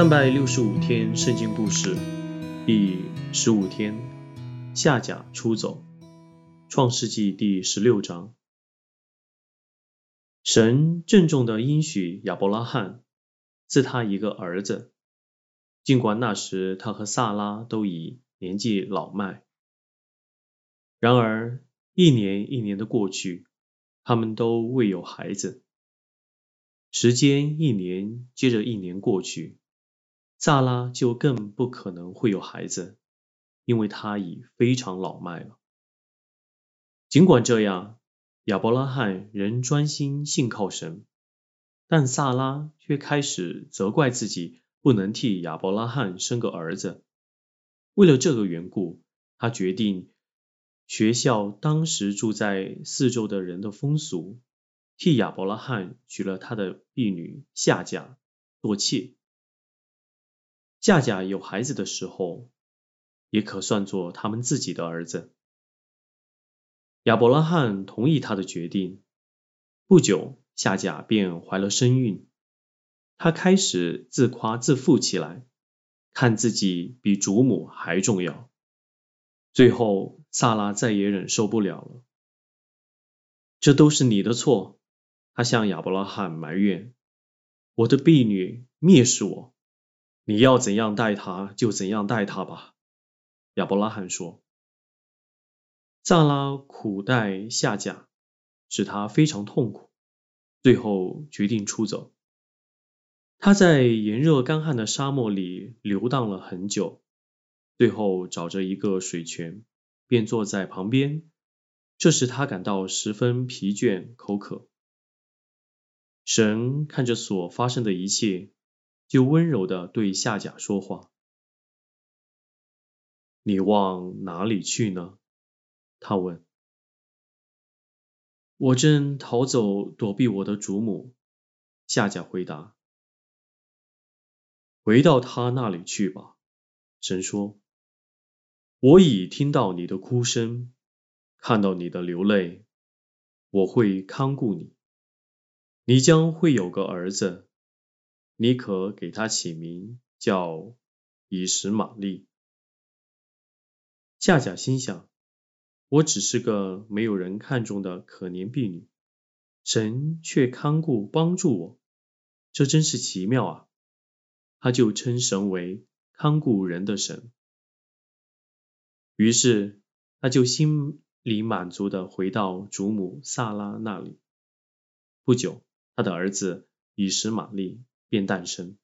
三百六十五天圣经故事第十五天，夏甲出走。创世纪第十六章，神郑重的应许亚伯拉罕赐他一个儿子，尽管那时他和萨拉都已年纪老迈。然而一年一年的过去，他们都未有孩子。时间一年接着一年过去。萨拉就更不可能会有孩子，因为他已非常老迈了。尽管这样，亚伯拉罕仍专心信靠神，但萨拉却开始责怪自己不能替亚伯拉罕生个儿子。为了这个缘故，他决定学校当时住在四周的人的风俗，替亚伯拉罕娶了他的婢女夏甲做妾。夏甲有孩子的时候，也可算作他们自己的儿子。亚伯拉罕同意他的决定。不久，夏甲便怀了身孕。他开始自夸自负起来，看自己比祖母还重要。最后，萨拉再也忍受不了了。这都是你的错，他向亚伯拉罕埋怨：“我的婢女蔑视我。”你要怎样待他，就怎样待他吧。”亚伯拉罕说。萨拉苦待夏甲，使他非常痛苦，最后决定出走。他在炎热干旱的沙漠里游荡了很久，最后找着一个水泉，便坐在旁边。这时他感到十分疲倦、口渴。神看着所发生的一切。就温柔的对夏甲说话：“你往哪里去呢？”他问。“我正逃走，躲避我的祖母。”夏甲回答。“回到他那里去吧。”神说。“我已听到你的哭声，看到你的流泪，我会看顾你。你将会有个儿子。”你可给他起名叫以实玛利。夏甲心想：我只是个没有人看中的可怜婢女，神却看顾帮助我，这真是奇妙啊！他就称神为看顾人的神。于是他就心里满足的回到祖母萨拉那里。不久，他的儿子以实玛利。便诞生。